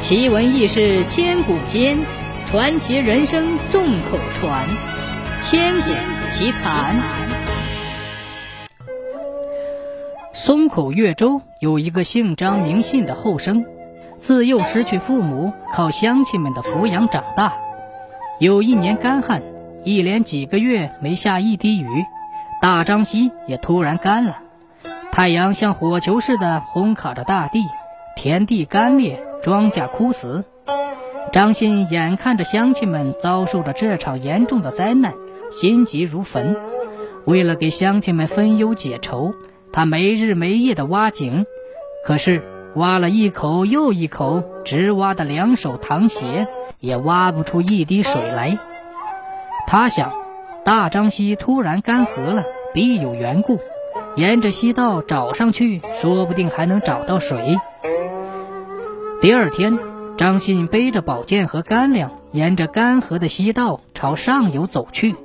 奇闻异事千古间，传奇人生众口传。千古奇谈。松口岳州有一个姓张名信的后生，自幼失去父母，靠乡亲们的抚养长大。有一年干旱，一连几个月没下一滴雨，大张溪也突然干了。太阳像火球似的烘烤着大地，田地干裂。庄稼枯死，张信眼看着乡亲们遭受着这场严重的灾难，心急如焚。为了给乡亲们分忧解愁，他没日没夜地挖井，可是挖了一口又一口，直挖的两手淌血，也挖不出一滴水来。他想，大张溪突然干涸了，必有缘故。沿着溪道找上去，说不定还能找到水。第二天，张信背着宝剑和干粮，沿着干涸的溪道朝上游走去。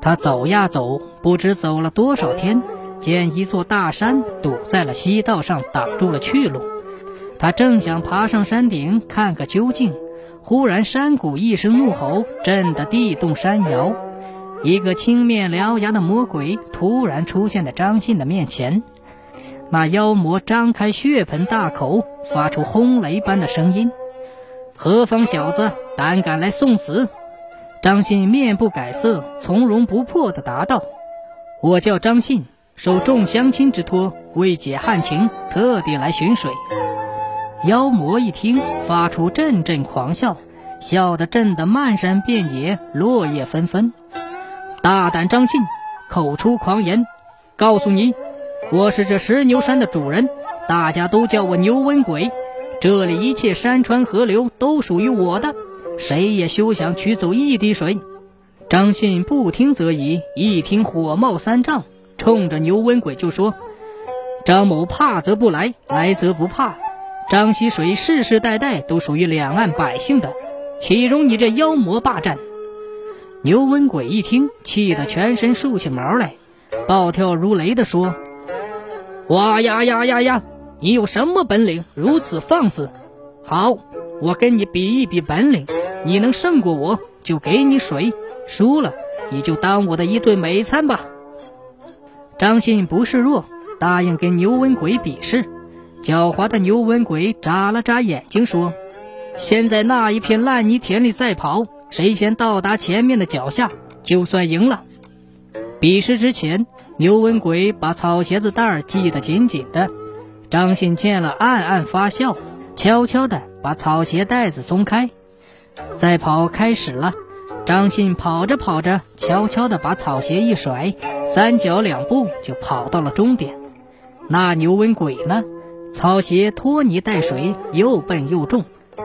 他走呀走，不知走了多少天，见一座大山堵在了溪道上，挡住了去路。他正想爬上山顶看个究竟，忽然山谷一声怒吼，震得地动山摇。一个青面獠牙的魔鬼突然出现在张信的面前。那妖魔张开血盆大口，发出轰雷般的声音：“何方小子，胆敢来送死？”张信面不改色，从容不迫地答道：“我叫张信，受众乡亲之托，为解旱情，特地来寻水。”妖魔一听，发出阵阵狂笑，笑得震得漫山遍野落叶纷纷。大胆张信，口出狂言，告诉你。我是这石牛山的主人，大家都叫我牛瘟鬼。这里一切山川河流都属于我的，谁也休想取走一滴水。张信不听则已，一听火冒三丈，冲着牛瘟鬼就说：“张某怕则不来，来则不怕。张溪水世世代代都属于两岸百姓的，岂容你这妖魔霸占？”牛瘟鬼一听，气得全身竖起毛来，暴跳如雷地说。哇呀呀呀呀！你有什么本领，如此放肆？好，我跟你比一比本领。你能胜过我，就给你水；输了，你就当我的一顿美餐吧。张信不示弱，答应跟牛瘟鬼比试。狡猾的牛瘟鬼眨了眨眼睛，说：“先在那一片烂泥田里再跑，谁先到达前面的脚下，就算赢了。”比试之前。牛瘟鬼把草鞋子带儿系得紧紧的，张信见了暗暗发笑，悄悄地把草鞋带子松开。再跑开始了，张信跑着跑着，悄悄地把草鞋一甩，三脚两步就跑到了终点。那牛瘟鬼呢？草鞋拖泥带水，又笨又重，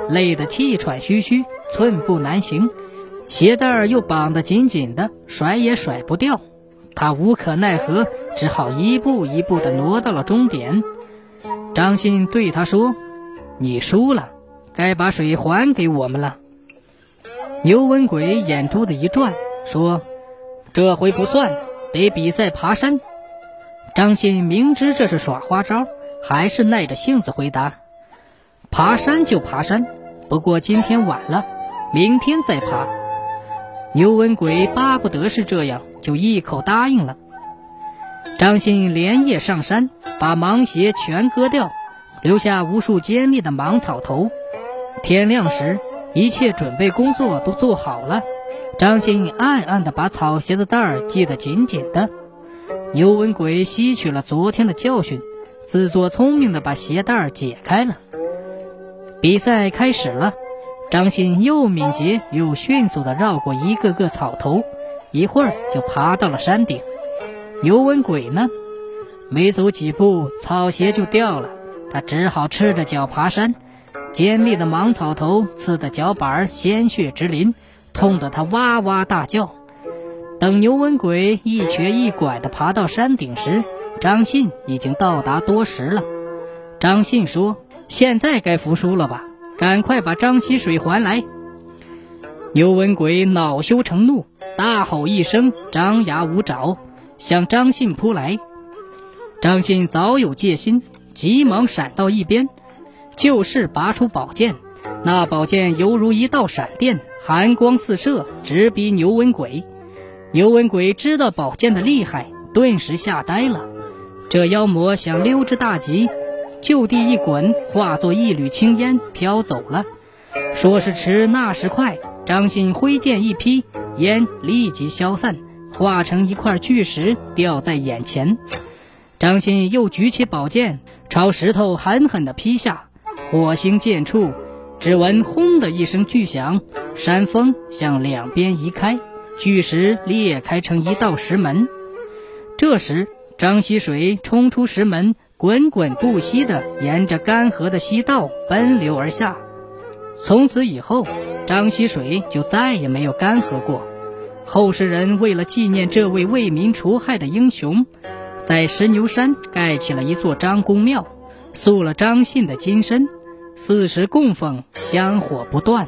累得气喘吁吁，寸步难行，鞋带儿又绑得紧紧的，甩也甩不掉。他无可奈何，只好一步一步地挪到了终点。张信对他说：“你输了，该把水还给我们了。”牛文鬼眼珠子一转，说：“这回不算，得比赛爬山。”张信明知这是耍花招，还是耐着性子回答：“爬山就爬山，不过今天晚了，明天再爬。”牛文鬼巴不得是这样。就一口答应了。张信连夜上山，把芒鞋全割掉，留下无数尖利的芒草头。天亮时，一切准备工作都做好了。张信暗暗地把草鞋子带系得紧紧的。牛文鬼吸取了昨天的教训，自作聪明地把鞋带解开了。比赛开始了，张信又敏捷又迅速地绕过一个个草头。一会儿就爬到了山顶，牛文鬼呢，没走几步，草鞋就掉了，他只好赤着脚爬山，尖利的芒草头刺得脚板鲜血直淋，痛得他哇哇大叫。等牛文鬼一瘸一拐地爬到山顶时，张信已经到达多时了。张信说：“现在该服输了吧？赶快把张溪水还来。”牛文鬼恼羞成怒，大吼一声，张牙舞爪，向张信扑来。张信早有戒心，急忙闪到一边，就势拔出宝剑，那宝剑犹如一道闪电，寒光四射，直逼牛文鬼。牛文鬼知道宝剑的厉害，顿时吓呆了。这妖魔想溜之大吉，就地一滚，化作一缕青烟飘走了。说时迟，那时快，张信挥剑一劈，烟立即消散，化成一块巨石掉在眼前。张信又举起宝剑，朝石头狠狠地劈下。火星剑出，只闻“轰”的一声巨响，山峰向两边移开，巨石裂开成一道石门。这时，张溪水冲出石门，滚滚不息地沿着干涸的溪道奔流而下。从此以后，张溪水就再也没有干涸过。后世人为了纪念这位为民除害的英雄，在石牛山盖起了一座张公庙，塑了张信的金身，四时供奉，香火不断。